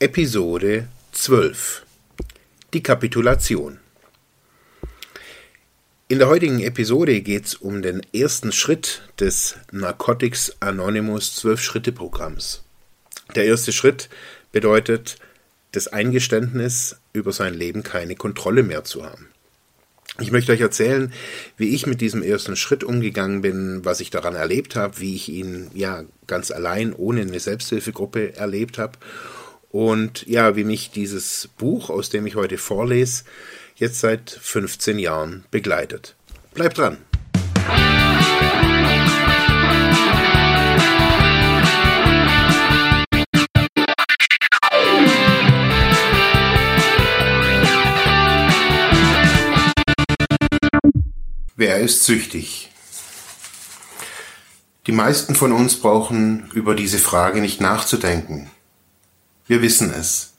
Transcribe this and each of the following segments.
Episode 12 Die Kapitulation In der heutigen Episode geht es um den ersten Schritt des Narcotics Anonymous 12-Schritte-Programms. Der erste Schritt bedeutet das Eingeständnis, über sein Leben keine Kontrolle mehr zu haben. Ich möchte euch erzählen, wie ich mit diesem ersten Schritt umgegangen bin, was ich daran erlebt habe, wie ich ihn ja ganz allein ohne eine Selbsthilfegruppe erlebt habe und ja, wie mich dieses Buch, aus dem ich heute vorlese, jetzt seit 15 Jahren begleitet. Bleibt dran! Wer ist süchtig? Die meisten von uns brauchen über diese Frage nicht nachzudenken. Wir wissen es.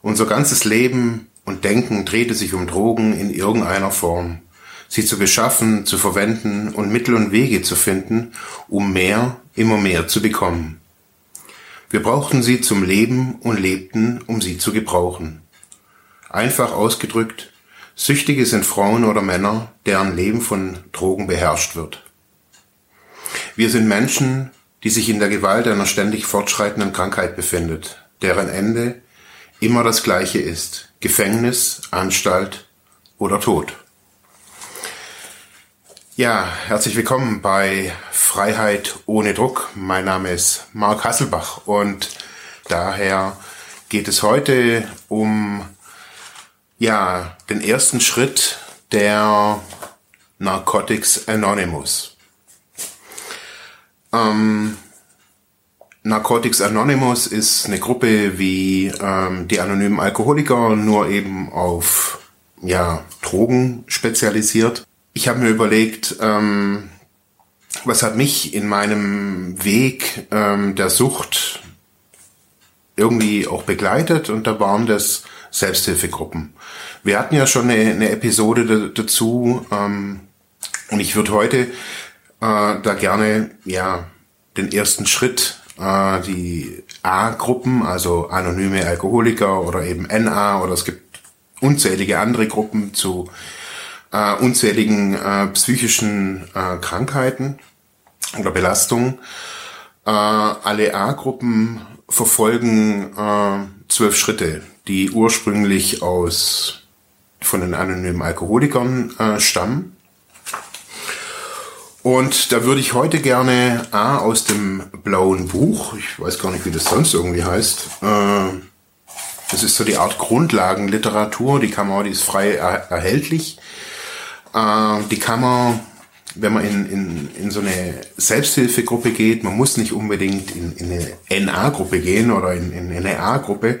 Unser ganzes Leben und Denken drehte sich um Drogen in irgendeiner Form. Sie zu beschaffen, zu verwenden und Mittel und Wege zu finden, um mehr, immer mehr zu bekommen. Wir brauchten sie zum Leben und lebten, um sie zu gebrauchen. Einfach ausgedrückt, Süchtige sind Frauen oder Männer, deren Leben von Drogen beherrscht wird. Wir sind Menschen, die sich in der Gewalt einer ständig fortschreitenden Krankheit befindet, deren Ende immer das gleiche ist. Gefängnis, Anstalt oder Tod. Ja, herzlich willkommen bei Freiheit ohne Druck. Mein Name ist Marc Hasselbach und daher geht es heute um ja, den ersten Schritt der Narcotics Anonymous. Ähm, Narcotics Anonymous ist eine Gruppe wie ähm, die anonymen Alkoholiker, nur eben auf ja, Drogen spezialisiert. Ich habe mir überlegt, ähm, was hat mich in meinem Weg ähm, der Sucht irgendwie auch begleitet und da waren das Selbsthilfegruppen. Wir hatten ja schon eine, eine Episode dazu ähm, und ich würde heute äh, da gerne ja den ersten Schritt äh, die A-Gruppen, also anonyme Alkoholiker oder eben NA oder es gibt unzählige andere Gruppen zu äh, unzähligen äh, psychischen äh, Krankheiten oder Belastungen. Äh, alle A-Gruppen verfolgen äh, zwölf Schritte, die ursprünglich aus von den anonymen Alkoholikern äh, stammen. Und da würde ich heute gerne A aus dem blauen Buch, ich weiß gar nicht, wie das sonst irgendwie heißt, äh, das ist so die Art Grundlagenliteratur, die kann man, die ist frei er erhältlich. Äh, die kann man, wenn man in, in, in so eine Selbsthilfegruppe geht, man muss nicht unbedingt in, in eine NA-Gruppe gehen oder in, in eine A-Gruppe,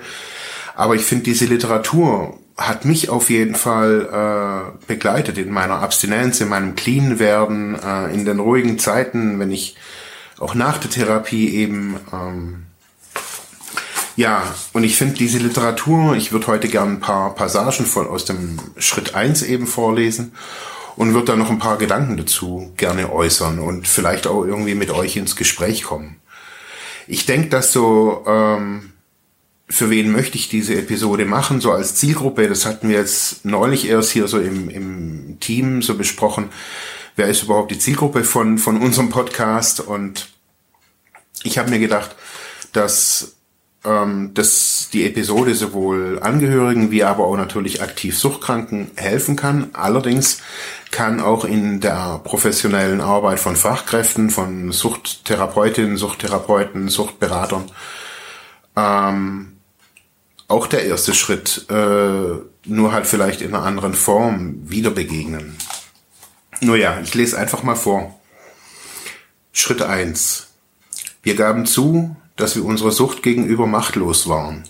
aber ich finde diese Literatur hat mich auf jeden Fall äh, begleitet in meiner Abstinenz, in meinem clean werden, äh, in den ruhigen Zeiten, wenn ich auch nach der Therapie eben ähm, ja, und ich finde diese Literatur, ich würde heute gern ein paar Passagen von aus dem Schritt eins eben vorlesen und würde da noch ein paar Gedanken dazu gerne äußern und vielleicht auch irgendwie mit euch ins Gespräch kommen. Ich denke, dass so ähm, für wen möchte ich diese Episode machen, so als Zielgruppe. Das hatten wir jetzt neulich erst hier so im, im Team so besprochen. Wer ist überhaupt die Zielgruppe von, von unserem Podcast? Und ich habe mir gedacht, dass, ähm, dass die Episode sowohl Angehörigen wie aber auch natürlich aktiv Suchtkranken helfen kann. Allerdings kann auch in der professionellen Arbeit von Fachkräften, von Suchttherapeutinnen, Suchttherapeuten, Suchtberatern ähm, auch der erste Schritt, äh, nur halt vielleicht in einer anderen Form wieder begegnen. Nur ja, ich lese einfach mal vor. Schritt eins: Wir gaben zu, dass wir unserer Sucht gegenüber machtlos waren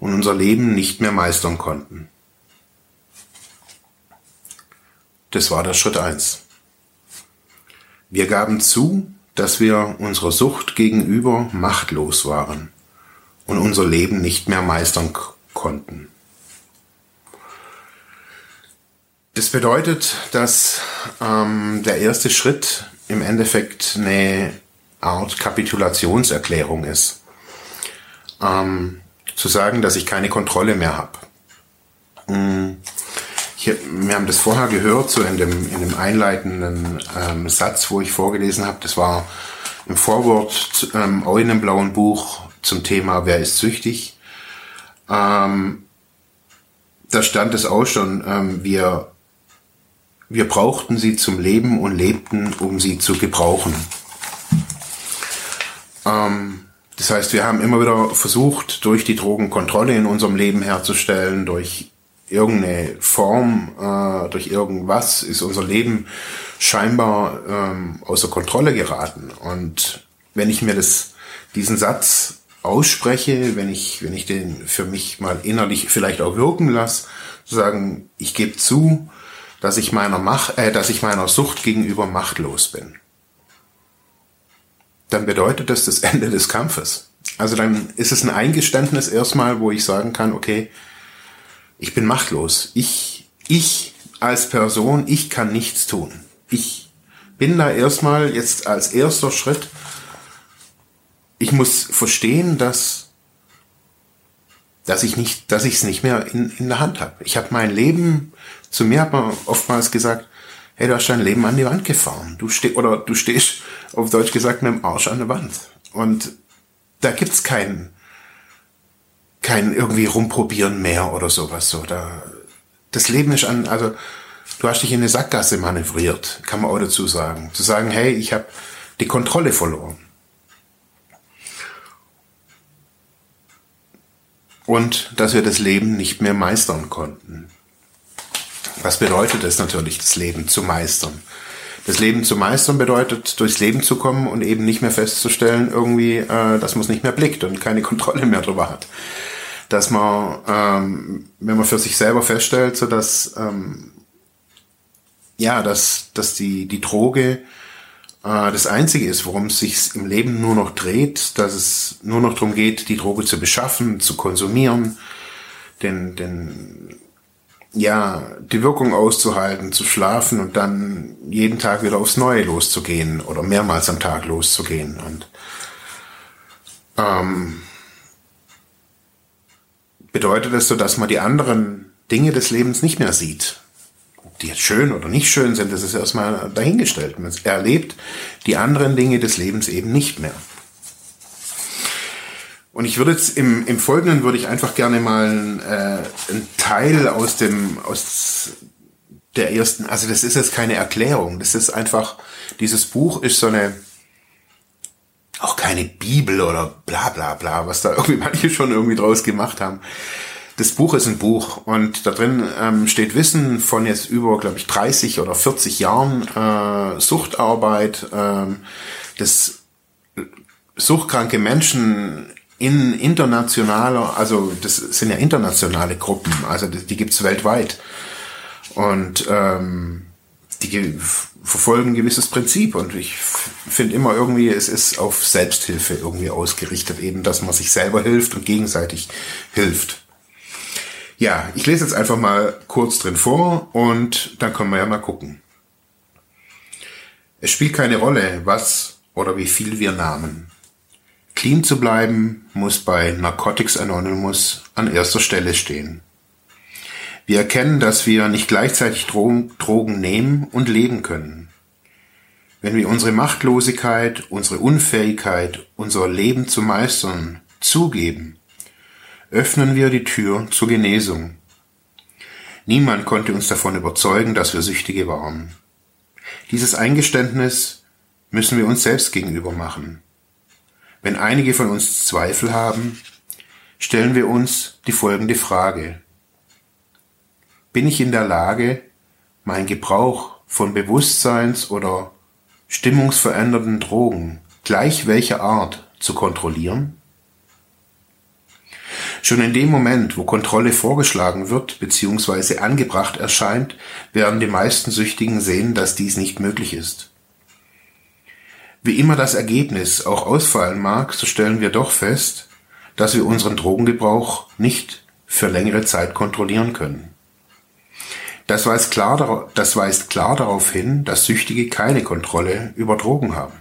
und unser Leben nicht mehr meistern konnten. Das war der Schritt eins. Wir gaben zu, dass wir unserer Sucht gegenüber machtlos waren und unser Leben nicht mehr meistern konnten. Das bedeutet, dass ähm, der erste Schritt im Endeffekt eine Art Kapitulationserklärung ist. Ähm, zu sagen, dass ich keine Kontrolle mehr habe. Hm, wir haben das vorher gehört, so in dem, in dem einleitenden ähm, Satz, wo ich vorgelesen habe. Das war im Vorwort ähm, auch in einem blauen Buch zum Thema Wer ist süchtig. Ähm, da stand es auch schon, ähm, wir, wir brauchten sie zum Leben und lebten, um sie zu gebrauchen. Ähm, das heißt, wir haben immer wieder versucht, durch die Drogenkontrolle in unserem Leben herzustellen, durch irgendeine Form, äh, durch irgendwas ist unser Leben scheinbar ähm, außer Kontrolle geraten. Und wenn ich mir das, diesen Satz ausspreche, wenn ich, wenn ich den für mich mal innerlich vielleicht auch wirken lasse, zu sagen, ich gebe zu, dass ich meiner Macht, äh, dass ich meiner Sucht gegenüber machtlos bin. Dann bedeutet das das Ende des Kampfes. Also dann ist es ein Eingeständnis erstmal, wo ich sagen kann, okay, ich bin machtlos. Ich, ich als Person, ich kann nichts tun. Ich bin da erstmal jetzt als erster Schritt. Ich muss verstehen, dass, dass ich nicht, dass ich es nicht mehr in, in der Hand habe. Ich habe mein Leben, zu mir hat man oftmals gesagt, hey, du hast dein Leben an die Wand gefahren. Du stehst, oder du stehst, auf Deutsch gesagt, mit dem Arsch an der Wand. Und da gibt's keinen, kein irgendwie rumprobieren mehr oder sowas. So, da, das Leben ist an, also du hast dich in eine Sackgasse manövriert, kann man auch dazu sagen. Zu sagen, hey, ich habe die Kontrolle verloren. Und dass wir das Leben nicht mehr meistern konnten. Was bedeutet es natürlich, das Leben zu meistern? Das Leben zu meistern bedeutet, durchs Leben zu kommen und eben nicht mehr festzustellen, irgendwie, äh, dass man es nicht mehr blickt und keine Kontrolle mehr drüber hat dass man, ähm, wenn man für sich selber feststellt, so dass ähm, ja, dass, dass die, die Droge das Einzige ist, worum es sich im Leben nur noch dreht, dass es nur noch darum geht, die Droge zu beschaffen, zu konsumieren, den, den, ja, die Wirkung auszuhalten, zu schlafen und dann jeden Tag wieder aufs Neue loszugehen oder mehrmals am Tag loszugehen. Und ähm, bedeutet es so, dass man die anderen Dinge des Lebens nicht mehr sieht. Die jetzt schön oder nicht schön sind, das ist erstmal dahingestellt. Man erlebt die anderen Dinge des Lebens eben nicht mehr. Und ich würde jetzt im, im Folgenden würde ich einfach gerne mal äh, einen Teil aus dem, aus der ersten, also das ist jetzt keine Erklärung, das ist einfach, dieses Buch ist so eine, auch keine Bibel oder bla bla bla, was da irgendwie manche schon irgendwie draus gemacht haben. Das Buch ist ein Buch und da drin ähm, steht Wissen von jetzt über, glaube ich, 30 oder 40 Jahren äh, Suchtarbeit, ähm, das suchtkranke Menschen in internationaler, also das sind ja internationale Gruppen, also die, gibt's weltweit. Und ähm, die verfolgen ein gewisses Prinzip und ich finde immer irgendwie, es ist auf Selbsthilfe irgendwie ausgerichtet, eben, dass man sich selber hilft und gegenseitig hilft. Ja, ich lese jetzt einfach mal kurz drin vor und dann können wir ja mal gucken. Es spielt keine Rolle, was oder wie viel wir nahmen. Clean zu bleiben muss bei Narcotics Anonymous an erster Stelle stehen. Wir erkennen, dass wir nicht gleichzeitig Drogen nehmen und leben können. Wenn wir unsere Machtlosigkeit, unsere Unfähigkeit, unser Leben zu meistern, zugeben, öffnen wir die Tür zur Genesung. Niemand konnte uns davon überzeugen, dass wir Süchtige waren. Dieses Eingeständnis müssen wir uns selbst gegenüber machen. Wenn einige von uns Zweifel haben, stellen wir uns die folgende Frage. Bin ich in der Lage, mein Gebrauch von Bewusstseins- oder stimmungsverändernden Drogen, gleich welcher Art, zu kontrollieren? Schon in dem Moment, wo Kontrolle vorgeschlagen wird bzw. angebracht erscheint, werden die meisten Süchtigen sehen, dass dies nicht möglich ist. Wie immer das Ergebnis auch ausfallen mag, so stellen wir doch fest, dass wir unseren Drogengebrauch nicht für längere Zeit kontrollieren können. Das weist klar, das weist klar darauf hin, dass Süchtige keine Kontrolle über Drogen haben.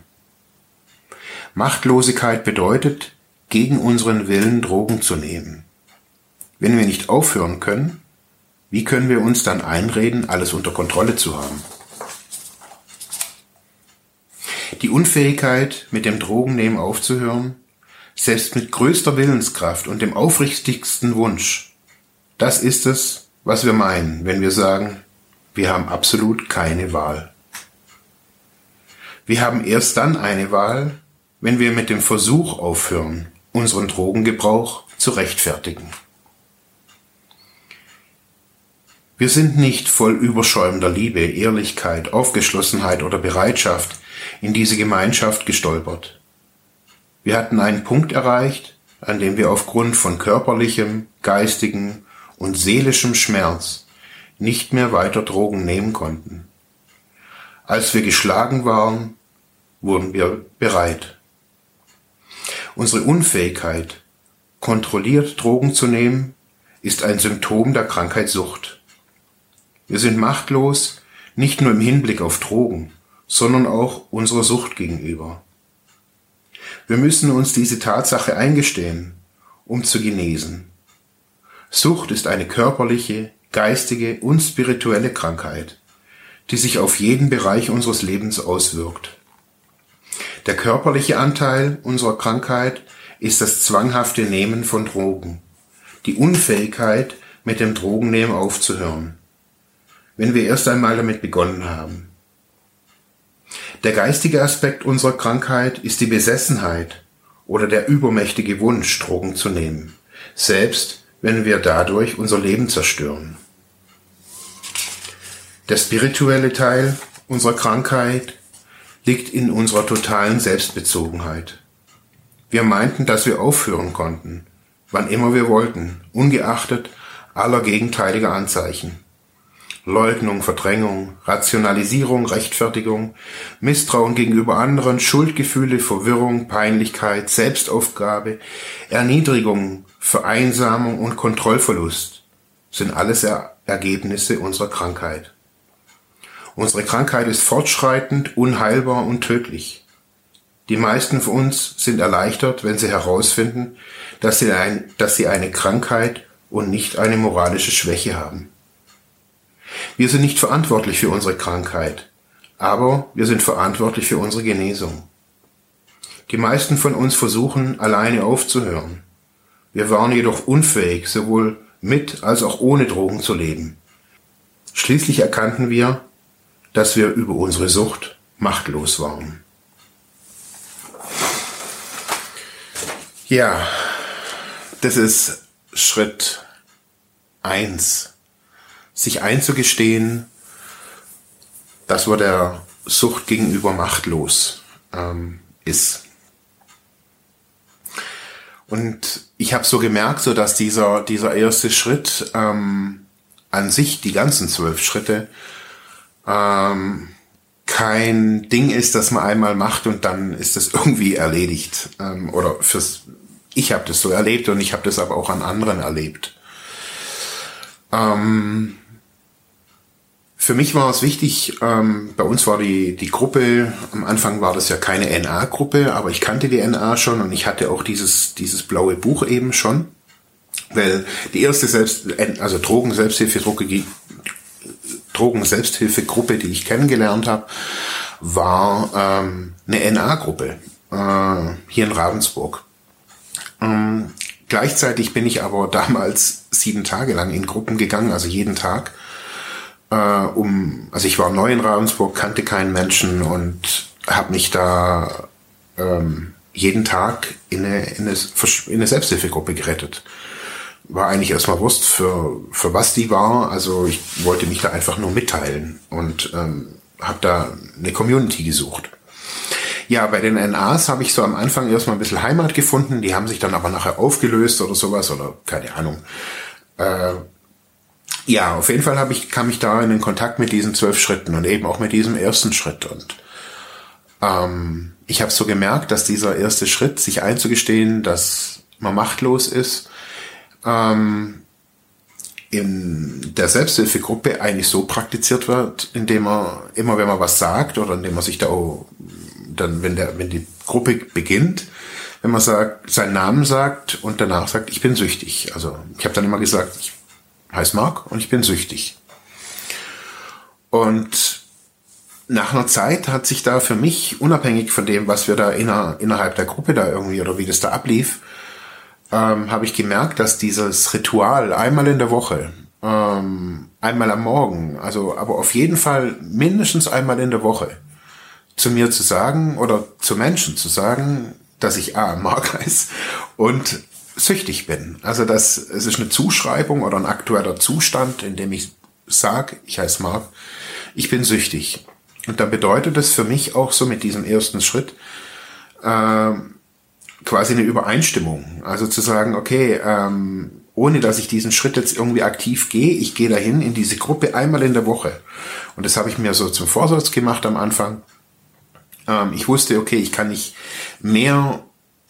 Machtlosigkeit bedeutet, gegen unseren Willen Drogen zu nehmen. Wenn wir nicht aufhören können, wie können wir uns dann einreden, alles unter Kontrolle zu haben? Die Unfähigkeit, mit dem Drogennehmen aufzuhören, selbst mit größter Willenskraft und dem aufrichtigsten Wunsch, das ist es, was wir meinen, wenn wir sagen, wir haben absolut keine Wahl. Wir haben erst dann eine Wahl, wenn wir mit dem Versuch aufhören, unseren Drogengebrauch zu rechtfertigen. Wir sind nicht voll überschäumender Liebe, Ehrlichkeit, Aufgeschlossenheit oder Bereitschaft in diese Gemeinschaft gestolpert. Wir hatten einen Punkt erreicht, an dem wir aufgrund von körperlichem, geistigem und seelischem Schmerz nicht mehr weiter Drogen nehmen konnten. Als wir geschlagen waren, wurden wir bereit. Unsere Unfähigkeit, kontrolliert Drogen zu nehmen, ist ein Symptom der Krankheit Sucht. Wir sind machtlos, nicht nur im Hinblick auf Drogen, sondern auch unserer Sucht gegenüber. Wir müssen uns diese Tatsache eingestehen, um zu genesen. Sucht ist eine körperliche, geistige und spirituelle Krankheit, die sich auf jeden Bereich unseres Lebens auswirkt. Der körperliche Anteil unserer Krankheit ist das zwanghafte Nehmen von Drogen, die Unfähigkeit, mit dem Drogennehmen aufzuhören, wenn wir erst einmal damit begonnen haben. Der geistige Aspekt unserer Krankheit ist die Besessenheit oder der übermächtige Wunsch, Drogen zu nehmen, selbst wenn wir dadurch unser Leben zerstören. Der spirituelle Teil unserer Krankheit liegt in unserer totalen Selbstbezogenheit. Wir meinten, dass wir aufhören konnten, wann immer wir wollten, ungeachtet aller gegenteiliger Anzeichen. Leugnung, Verdrängung, Rationalisierung, Rechtfertigung, Misstrauen gegenüber anderen, Schuldgefühle, Verwirrung, Peinlichkeit, Selbstaufgabe, Erniedrigung, Vereinsamung und Kontrollverlust sind alles er Ergebnisse unserer Krankheit. Unsere Krankheit ist fortschreitend, unheilbar und tödlich. Die meisten von uns sind erleichtert, wenn sie herausfinden, dass sie, ein, dass sie eine Krankheit und nicht eine moralische Schwäche haben. Wir sind nicht verantwortlich für unsere Krankheit, aber wir sind verantwortlich für unsere Genesung. Die meisten von uns versuchen, alleine aufzuhören. Wir waren jedoch unfähig, sowohl mit als auch ohne Drogen zu leben. Schließlich erkannten wir, dass wir über unsere Sucht machtlos waren. Ja, das ist Schritt eins, Sich einzugestehen, dass man der Sucht gegenüber machtlos ähm, ist. Und ich habe so gemerkt, so dass dieser, dieser erste Schritt ähm, an sich, die ganzen zwölf Schritte, ähm, kein Ding ist, das man einmal macht und dann ist das irgendwie erledigt. Ähm, oder fürs, ich habe das so erlebt und ich habe das aber auch an anderen erlebt. Ähm, für mich war es wichtig, ähm, bei uns war die, die Gruppe, am Anfang war das ja keine NA-Gruppe, aber ich kannte die NA schon und ich hatte auch dieses, dieses blaue Buch eben schon. Weil die erste Selbst, also Drogen-Selbsthilfe, Drogen-Selbsthilfegruppe, die ich kennengelernt habe, war ähm, eine NA-Gruppe äh, hier in Ravensburg. Ähm, gleichzeitig bin ich aber damals sieben Tage lang in Gruppen gegangen, also jeden Tag. Äh, um, also ich war neu in Ravensburg, kannte keinen Menschen und habe mich da ähm, jeden Tag in eine, in eine, in eine Selbsthilfegruppe gerettet war eigentlich erstmal Wurst, für, für was die war. Also ich wollte mich da einfach nur mitteilen und ähm, habe da eine Community gesucht. Ja, bei den NAs habe ich so am Anfang erstmal ein bisschen Heimat gefunden. Die haben sich dann aber nachher aufgelöst oder sowas oder keine Ahnung. Äh, ja, auf jeden Fall habe ich, kam ich da in den Kontakt mit diesen zwölf Schritten und eben auch mit diesem ersten Schritt. Und ähm, ich habe so gemerkt, dass dieser erste Schritt, sich einzugestehen, dass man machtlos ist, ähm, in der Selbsthilfegruppe eigentlich so praktiziert wird, indem man immer, wenn man was sagt oder indem man sich da auch, dann, wenn der, wenn die Gruppe beginnt, wenn man sagt, seinen Namen sagt und danach sagt, ich bin süchtig. Also ich habe dann immer gesagt, ich heiße Mark und ich bin süchtig. Und nach einer Zeit hat sich da für mich, unabhängig von dem, was wir da inner, innerhalb der Gruppe da irgendwie oder wie das da ablief, ähm, habe ich gemerkt, dass dieses Ritual einmal in der Woche, ähm, einmal am Morgen, also aber auf jeden Fall mindestens einmal in der Woche, zu mir zu sagen oder zu Menschen zu sagen, dass ich A, Mark heiße und süchtig bin. Also das, es ist eine Zuschreibung oder ein aktueller Zustand, in dem ich sage, ich heiße Mark, ich bin süchtig. Und dann bedeutet es für mich auch so mit diesem ersten Schritt äh, quasi eine Übereinstimmung. Also zu sagen, okay, ähm, ohne dass ich diesen Schritt jetzt irgendwie aktiv gehe, ich gehe dahin in diese Gruppe einmal in der Woche. Und das habe ich mir so zum Vorsatz gemacht am Anfang. Ähm, ich wusste, okay, ich kann nicht mehr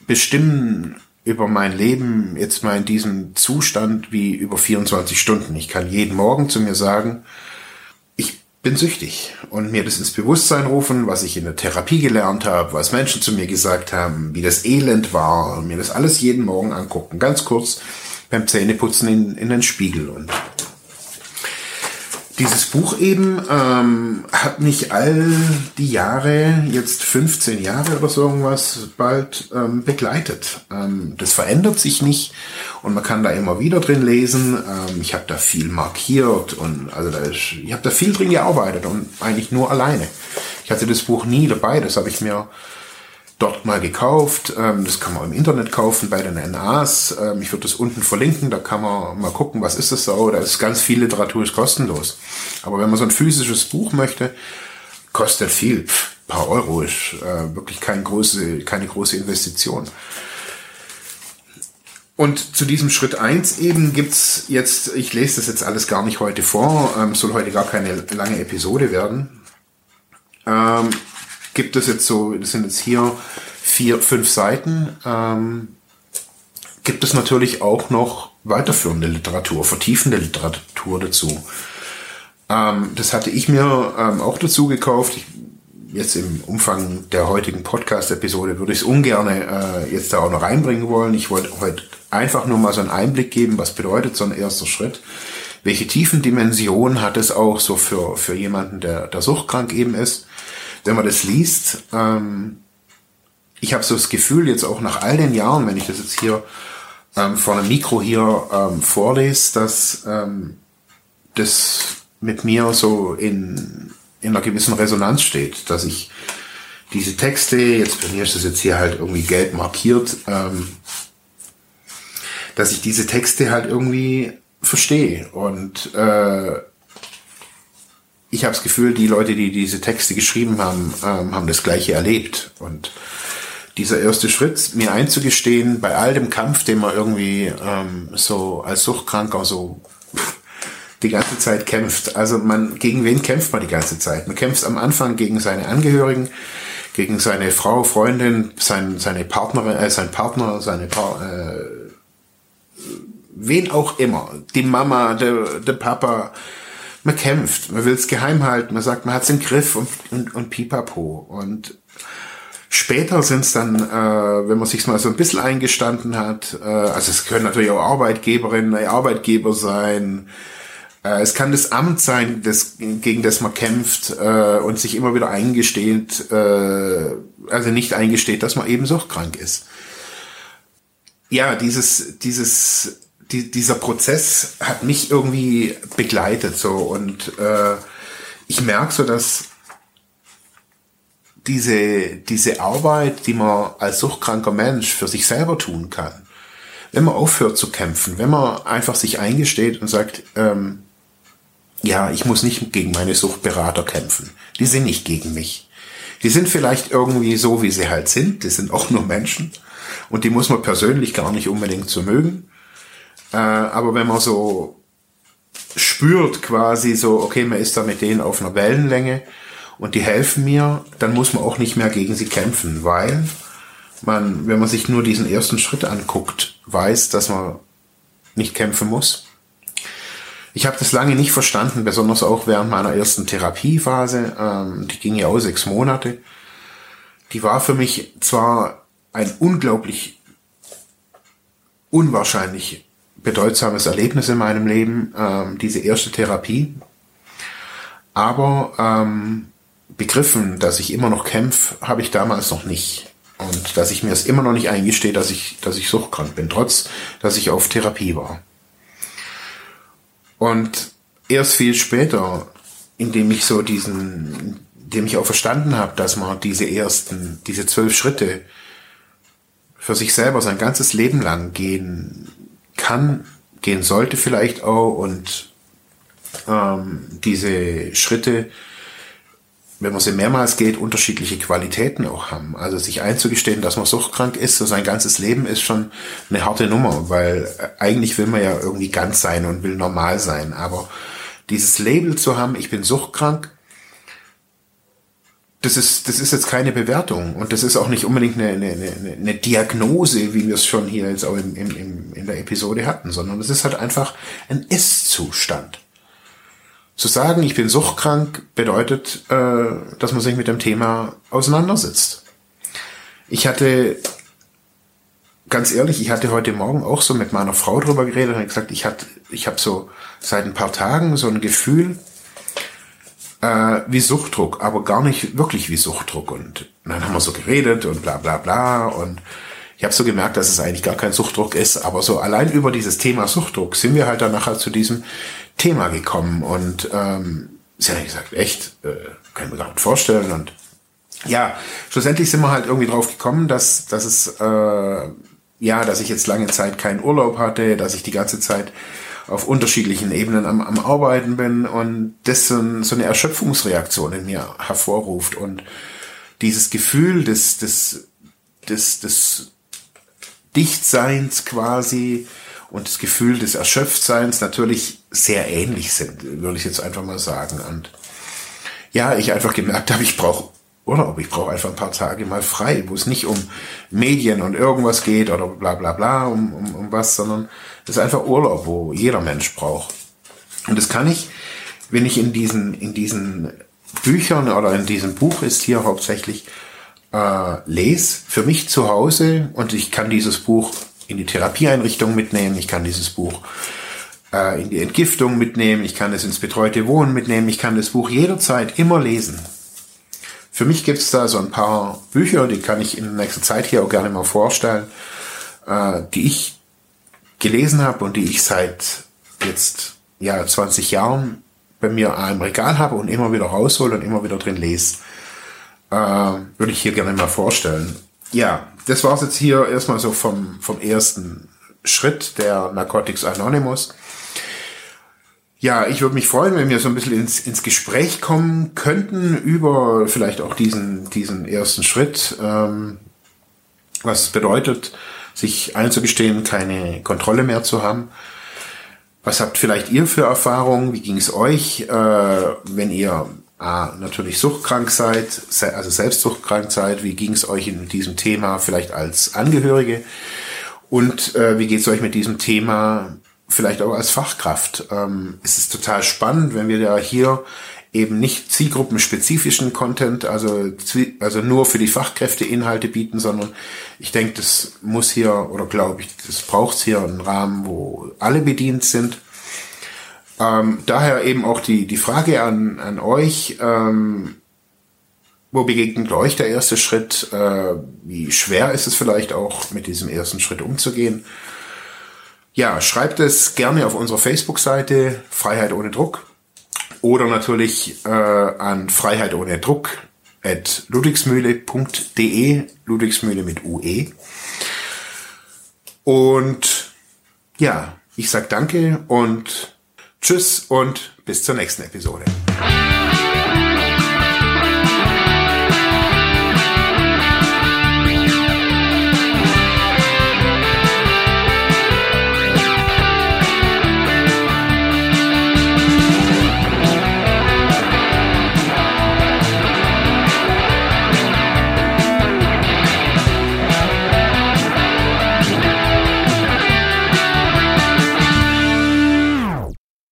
bestimmen über mein Leben jetzt mal in diesem Zustand wie über 24 Stunden. Ich kann jeden Morgen zu mir sagen, bin süchtig und mir das ins Bewusstsein rufen, was ich in der Therapie gelernt habe, was Menschen zu mir gesagt haben, wie das Elend war und mir das alles jeden Morgen angucken. Ganz kurz beim Zähneputzen in, in den Spiegel und dieses Buch eben ähm, hat mich all die Jahre, jetzt 15 Jahre oder so irgendwas, bald ähm, begleitet. Ähm, das verändert sich nicht und man kann da immer wieder drin lesen. Ähm, ich habe da viel markiert und also da ist, ich habe da viel drin gearbeitet und eigentlich nur alleine. Ich hatte das Buch nie dabei, das habe ich mir dort mal gekauft. Ähm, das kann man im Internet kaufen bei den NAs. Ähm, ich würde das unten verlinken, da kann man mal gucken, was ist das so. Da ist ganz viel Literatur, ist kostenlos. Aber wenn man so ein physisches Buch möchte, kostet viel. Pff, paar Euro ist äh, wirklich kein große, keine große Investition. Und zu diesem Schritt eins eben gibt's jetzt, ich lese das jetzt alles gar nicht heute vor, ähm, soll heute gar keine lange Episode werden. Ähm, gibt es jetzt so, das sind jetzt hier vier, fünf Seiten, ähm, gibt es natürlich auch noch weiterführende Literatur, vertiefende Literatur dazu. Ähm, das hatte ich mir ähm, auch dazu gekauft. Ich, jetzt im Umfang der heutigen Podcast-Episode würde ich es ungern äh, jetzt da auch noch reinbringen wollen. Ich wollte heute einfach nur mal so einen Einblick geben, was bedeutet so ein erster Schritt. Welche tiefen Dimensionen hat es auch so für, für jemanden, der, der suchtkrank eben ist wenn man das liest, ähm, ich habe so das Gefühl, jetzt auch nach all den Jahren, wenn ich das jetzt hier ähm, vor einem Mikro hier ähm, vorlese, dass ähm, das mit mir so in, in einer gewissen Resonanz steht, dass ich diese Texte, jetzt bei mir ist das jetzt hier halt irgendwie gelb markiert, ähm, dass ich diese Texte halt irgendwie verstehe. Und äh, ich habe das Gefühl, die Leute, die diese Texte geschrieben haben, ähm, haben das Gleiche erlebt. Und dieser erste Schritt, mir einzugestehen, bei all dem Kampf, den man irgendwie ähm, so als Suchtkranker so die ganze Zeit kämpft. Also man, gegen wen kämpft man die ganze Zeit? Man kämpft am Anfang gegen seine Angehörigen, gegen seine Frau, Freundin, sein, seine Partnerin, äh, sein Partner, seine pa äh, wen auch immer, die Mama, der, der Papa, man kämpft, man will es geheim halten, man sagt, man hat es im Griff und, und, und pipapo. Und später sind es dann, äh, wenn man sich mal so ein bisschen eingestanden hat, äh, also es können natürlich auch Arbeitgeberinnen, Arbeitgeber sein, äh, es kann das Amt sein, das, gegen das man kämpft äh, und sich immer wieder eingesteht, äh, also nicht eingesteht, dass man eben suchtkrank ist. Ja, dieses, dieses die, dieser Prozess hat mich irgendwie begleitet so und äh, ich merke so, dass diese, diese Arbeit, die man als suchtkranker Mensch für sich selber tun kann, wenn man aufhört zu kämpfen, wenn man einfach sich eingesteht und sagt, ähm, ja, ich muss nicht gegen meine Suchtberater kämpfen. Die sind nicht gegen mich. Die sind vielleicht irgendwie so, wie sie halt sind. Die sind auch nur Menschen. Und die muss man persönlich gar nicht unbedingt so mögen. Äh, aber wenn man so spürt quasi so, okay, man ist da mit denen auf einer Wellenlänge und die helfen mir, dann muss man auch nicht mehr gegen sie kämpfen, weil man, wenn man sich nur diesen ersten Schritt anguckt, weiß, dass man nicht kämpfen muss. Ich habe das lange nicht verstanden, besonders auch während meiner ersten Therapiephase. Ähm, die ging ja auch sechs Monate. Die war für mich zwar ein unglaublich unwahrscheinlich bedeutsames Erlebnis in meinem Leben, ähm, diese erste Therapie. Aber ähm, begriffen, dass ich immer noch kämpfe, habe ich damals noch nicht. Und dass ich mir es immer noch nicht eingestehe, dass ich, dass ich suchtkrank bin, trotz dass ich auf Therapie war. Und erst viel später, indem ich so diesen, indem ich auch verstanden habe, dass man diese ersten, diese zwölf Schritte für sich selber sein ganzes Leben lang gehen kann, gehen sollte vielleicht auch und ähm, diese Schritte wenn man sie mehrmals geht, unterschiedliche Qualitäten auch haben. Also sich einzugestehen, dass man suchtkrank ist, so sein ganzes Leben ist schon eine harte Nummer, weil äh, eigentlich will man ja irgendwie ganz sein und will normal sein. Aber dieses Label zu haben, ich bin suchtkrank, das ist, das ist jetzt keine Bewertung und das ist auch nicht unbedingt eine, eine, eine, eine Diagnose, wie wir es schon hier jetzt auch in, in, in der Episode hatten, sondern es ist halt einfach ein Ist-Zustand. Zu sagen, ich bin suchtkrank, bedeutet, äh, dass man sich mit dem Thema auseinandersetzt. Ich hatte, ganz ehrlich, ich hatte heute Morgen auch so mit meiner Frau drüber geredet und gesagt, ich hatte, ich habe so seit ein paar Tagen so ein Gefühl äh, wie Suchtdruck, aber gar nicht wirklich wie Suchtdruck. Und dann haben wir so geredet und bla bla bla. Und ich habe so gemerkt, dass es eigentlich gar kein Suchtdruck ist, aber so allein über dieses Thema Suchtdruck sind wir halt dann nachher zu diesem Thema gekommen. Und ähm, sie hat gesagt, echt, äh, kann ich mir gar nicht vorstellen? Und ja, schlussendlich sind wir halt irgendwie drauf gekommen, dass, dass es, äh, ja, dass ich jetzt lange Zeit keinen Urlaub hatte, dass ich die ganze Zeit auf unterschiedlichen Ebenen am, am Arbeiten bin und das so, so eine Erschöpfungsreaktion in mir hervorruft und dieses Gefühl des, des, des, des Dichtseins quasi und das Gefühl des Erschöpftseins natürlich sehr ähnlich sind, würde ich jetzt einfach mal sagen. Und ja, ich einfach gemerkt habe, ich brauche Urlaub, ich brauche einfach ein paar Tage mal frei, wo es nicht um Medien und irgendwas geht oder bla bla bla um, um, um was, sondern es ist einfach Urlaub, wo jeder Mensch braucht. Und das kann ich, wenn ich in diesen, in diesen Büchern oder in diesem Buch ist hier hauptsächlich äh, lese, für mich zu Hause und ich kann dieses Buch in die Therapieeinrichtung mitnehmen, ich kann dieses Buch äh, in die Entgiftung mitnehmen, ich kann es ins betreute Wohnen mitnehmen, ich kann das Buch jederzeit immer lesen. Für mich gibt es da so ein paar Bücher, die kann ich in nächster Zeit hier auch gerne mal vorstellen, äh, die ich gelesen habe und die ich seit jetzt ja 20 Jahren bei mir im Regal habe und immer wieder raushole und immer wieder drin lese. Äh, würde ich hier gerne mal vorstellen. Ja, das war es jetzt hier erstmal so vom, vom ersten Schritt der Narcotics Anonymous. Ja, ich würde mich freuen, wenn wir so ein bisschen ins, ins Gespräch kommen könnten über vielleicht auch diesen, diesen ersten Schritt, ähm, was es bedeutet, sich einzugestehen, keine Kontrolle mehr zu haben. Was habt vielleicht ihr für Erfahrungen? Wie ging es euch, äh, wenn ihr A, natürlich suchtkrank seid, also selbst suchtkrank seid, wie ging es euch in diesem Thema vielleicht als Angehörige und äh, wie geht es euch mit diesem Thema vielleicht auch als Fachkraft? Ähm, es ist total spannend, wenn wir da hier eben nicht zielgruppenspezifischen Content, also, also nur für die Fachkräfte Inhalte bieten, sondern ich denke, das muss hier oder glaube ich, das braucht hier einen Rahmen, wo alle bedient sind ähm, daher eben auch die, die Frage an, an euch, ähm, wo begegnet euch der erste Schritt? Äh, wie schwer ist es vielleicht auch, mit diesem ersten Schritt umzugehen? Ja, schreibt es gerne auf unserer Facebook-Seite Freiheit ohne Druck oder natürlich äh, an Freiheit ohne Druck at ludwigsmühle.de, Ludwigsmühle mit UE. Und ja, ich sag danke und Tschüss und bis zur nächsten Episode.